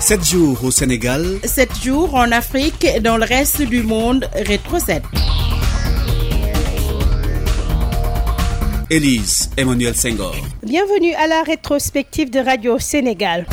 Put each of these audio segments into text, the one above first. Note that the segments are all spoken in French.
7 jours au Sénégal. 7 jours en Afrique et dans le reste du monde. Rétro 7. Élise Emmanuel Senghor. Bienvenue à la rétrospective de Radio Sénégal.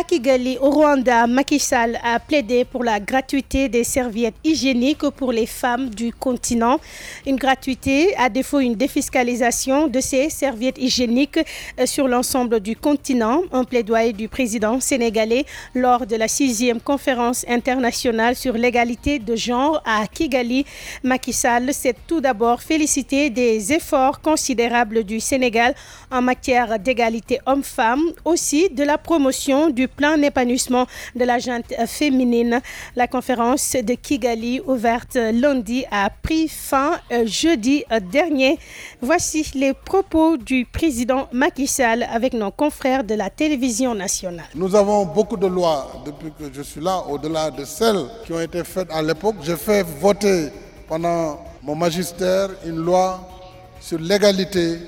À Kigali, au Rwanda, Macky a plaidé pour la gratuité des serviettes hygiéniques pour les femmes du continent. Une gratuité, à défaut une défiscalisation de ces serviettes hygiéniques sur l'ensemble du continent. Un plaidoyer du président sénégalais lors de la sixième conférence internationale sur l'égalité de genre à Kigali. Macky Sall s'est tout d'abord félicité des efforts considérables du Sénégal en matière d'égalité homme-femme, aussi de la promotion du plan d'épanouissement de la gente féminine. La conférence de Kigali, ouverte lundi, a pris fin jeudi dernier. Voici les propos du président Macky Sall avec nos confrères de la télévision nationale. Nous avons beaucoup de lois depuis que je suis là, au-delà de celles qui ont été faites à l'époque. J'ai fait voter pendant mon magistère une loi sur l'égalité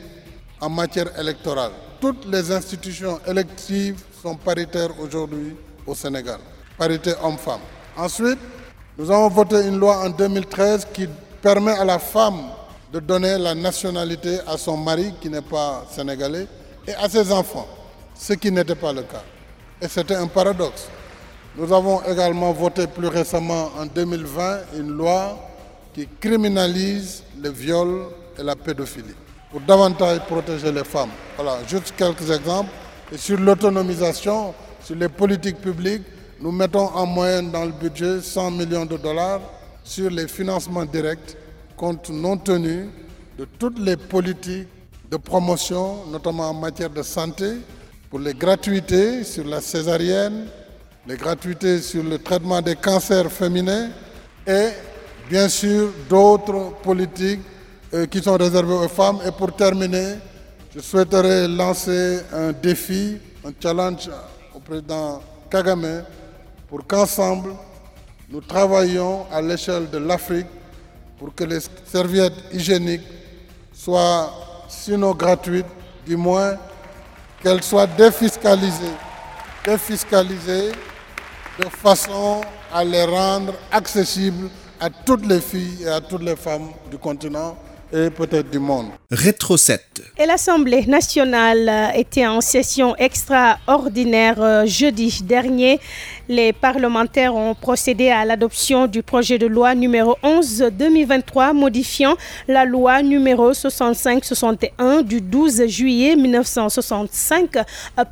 en matière électorale. Toutes les institutions électives sont paritaires aujourd'hui au Sénégal. Parité homme-femme. Ensuite, nous avons voté une loi en 2013 qui permet à la femme de donner la nationalité à son mari qui n'est pas sénégalais et à ses enfants, ce qui n'était pas le cas. Et c'était un paradoxe. Nous avons également voté plus récemment en 2020 une loi qui criminalise le viol et la pédophilie pour davantage protéger les femmes. Voilà, juste quelques exemples. Et sur l'autonomisation, sur les politiques publiques, nous mettons en moyenne dans le budget 100 millions de dollars sur les financements directs, compte non tenu de toutes les politiques de promotion, notamment en matière de santé, pour les gratuités sur la césarienne, les gratuités sur le traitement des cancers féminins et bien sûr d'autres politiques qui sont réservées aux femmes. Et pour terminer, je souhaiterais lancer un défi, un challenge au président Kagame pour qu'ensemble, nous travaillions à l'échelle de l'Afrique pour que les serviettes hygiéniques soient, sinon gratuites, du moins qu'elles soient défiscalisées, défiscalisées de façon à les rendre accessibles à toutes les filles et à toutes les femmes du continent et peut-être du monde. Rétro 7. Et l'Assemblée nationale était en session extraordinaire jeudi dernier. Les parlementaires ont procédé à l'adoption du projet de loi numéro 11-2023 modifiant la loi numéro 65-61 du 12 juillet 1965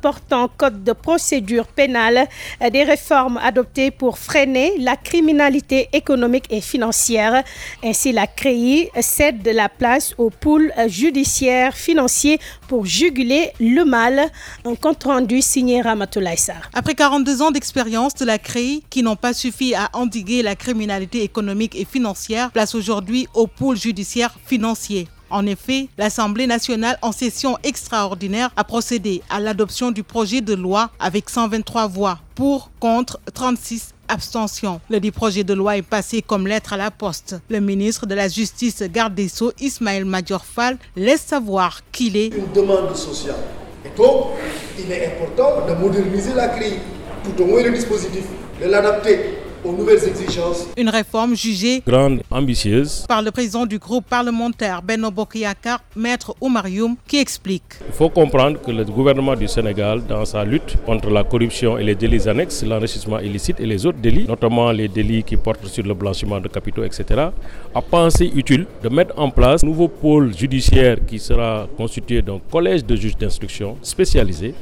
portant code de procédure pénale des réformes adoptées pour freiner la criminalité économique et financière. Ainsi, la CREI cède la place au pool judiciaire financier pour juguler le mal. Un compte rendu signé Ramatoulaye. Après 42 ans d'expérience de la CREI qui n'ont pas suffi à endiguer la criminalité économique et financière, place aujourd'hui au pôle judiciaire financier. En effet, l'Assemblée nationale en session extraordinaire a procédé à l'adoption du projet de loi avec 123 voix pour, contre 36 abstentions. Le dit projet de loi est passé comme lettre à la poste. Le ministre de la Justice, garde des Sceaux, Ismaël Majorfal, laisse savoir qu'il est une demande sociale. Et donc, il est important de moderniser la CRI, tout au moins le dispositif, de l'adapter aux nouvelles exigences. Une réforme jugée grande, ambitieuse par le président du groupe parlementaire Benno Bokiyakar, Maître Oumarium, qui explique. Il faut comprendre que le gouvernement du Sénégal, dans sa lutte contre la corruption et les délits annexes, l'enrichissement illicite et les autres délits, notamment les délits qui portent sur le blanchiment de capitaux, etc., a pensé utile de mettre en place un nouveau pôle judiciaire qui sera constitué d'un collège de juges d'instruction spécialisés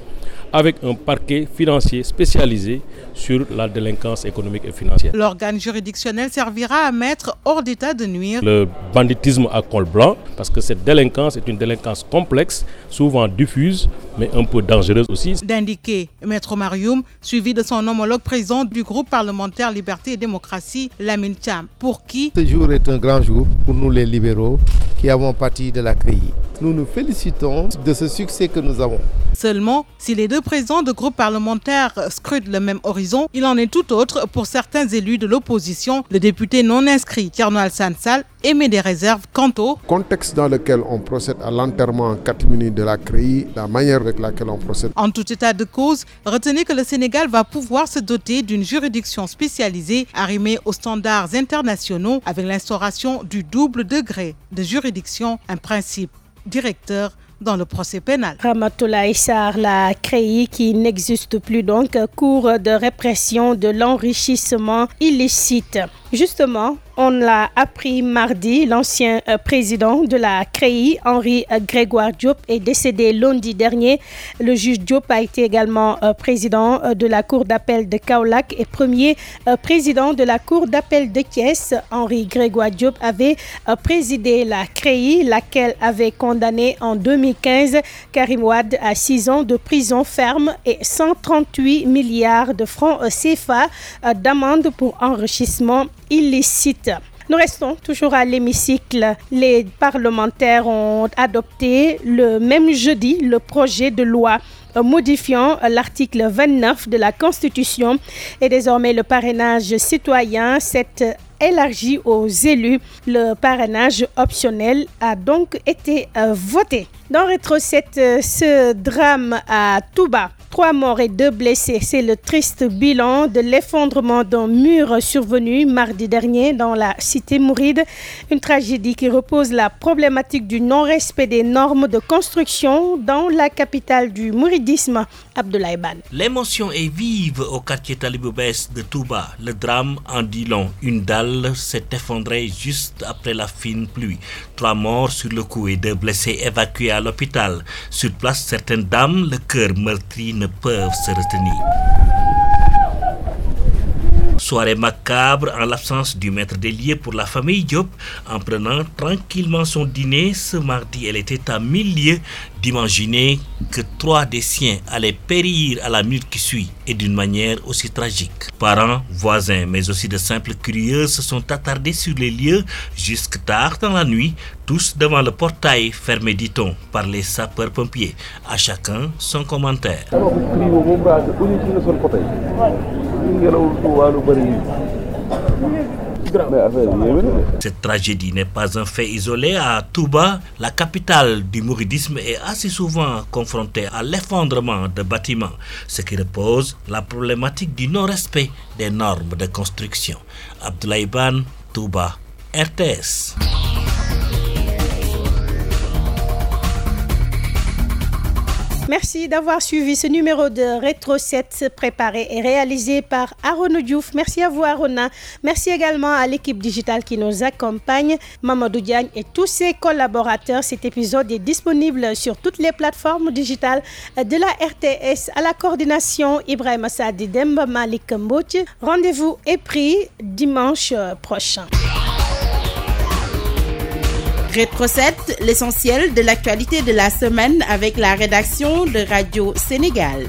avec un parquet financier spécialisé sur la délinquance économique et financière. L'organe juridictionnel servira à mettre hors d'état de nuire le banditisme à col blanc, parce que cette délinquance est une délinquance complexe, souvent diffuse, mais un peu dangereuse aussi. D'indiquer Maître Marium, suivi de son homologue président du groupe parlementaire Liberté et Démocratie, Lamine Cham, pour qui ce jour est un grand jour pour nous les libéraux qui avons parti de la CRI. Nous nous félicitons de ce succès que nous avons. Seulement, si les deux présidents de groupes parlementaires scrutent le même horizon, il en est tout autre pour certains élus de l'opposition. Le député non inscrit, Tierno Alsan Sall, émet des réserves quant au contexte dans lequel on procède à l'enterrement en catimini de la CRI, la manière avec laquelle on procède. En tout état de cause, retenez que le Sénégal va pouvoir se doter d'une juridiction spécialisée arrimée aux standards internationaux avec l'instauration du double degré de juridiction, un principe directeur dans le procès pénal. Ramatoula Issar, la CREI qui n'existe plus donc, cours de répression de l'enrichissement illicite. Justement, on l'a appris mardi, l'ancien euh, président de la CREI, Henri euh, Grégoire Diop, est décédé lundi dernier. Le juge Diop a été également euh, président de la Cour d'appel de Kaolac et premier président de la Cour d'appel de Thiès. Henri Grégoire Diop avait présidé la CREI, laquelle avait condamné en 2015 Karim Wad à 6 ans de prison ferme et 138 milliards de francs CFA d'amende pour enrichissement illicite. Nous restons toujours à l'hémicycle. Les parlementaires ont adopté le même jeudi le projet de loi modifiant l'article 29 de la Constitution et désormais le parrainage citoyen s'est élargi aux élus. Le parrainage optionnel a donc été euh, voté. Dans Rétro 7, euh, ce drame à Touba Trois morts et deux blessés, c'est le triste bilan de l'effondrement d'un mur survenu mardi dernier dans la cité Mouride. Une tragédie qui repose la problématique du non-respect des normes de construction dans la capitale du mouridisme, Abdoulaye Ban. L'émotion est vive au quartier Taliboubès de Touba. Le drame en dit long. Une dalle s'est effondrée juste après la fine pluie. Trois morts sur le coup et deux blessés évacués à l'hôpital. Sur place, certaines dames, le cœur meurtri, மெப்ப சிறுத்தினி Soirée macabre en l'absence du maître des lieux pour la famille Diop. En prenant tranquillement son dîner ce mardi, elle était à mille lieues d'imaginer que trois des siens allaient périr à la minute qui suit et d'une manière aussi tragique. Parents, voisins, mais aussi de simples curieux se sont attardés sur les lieux jusque tard dans la nuit, tous devant le portail fermé, dit-on, par les sapeurs-pompiers. À chacun son commentaire. Cette tragédie n'est pas un fait isolé. À Touba, la capitale du mouridisme est assez souvent confrontée à l'effondrement de bâtiments, ce qui repose la problématique du non-respect des normes de construction. Abdoulaye Ban, Touba, RTS. Merci d'avoir suivi ce numéro de Rétro 7 préparé et réalisé par Aaron Diouf. Merci à vous Arona. Merci également à l'équipe digitale qui nous accompagne, Mamadou Diagne et tous ses collaborateurs. Cet épisode est disponible sur toutes les plateformes digitales de la RTS à la coordination Ibrahim Assadi Demba Malik Mbouch. Rendez-vous est pris dimanche prochain. Rétro 7, l'essentiel de l'actualité de la semaine avec la rédaction de Radio Sénégal.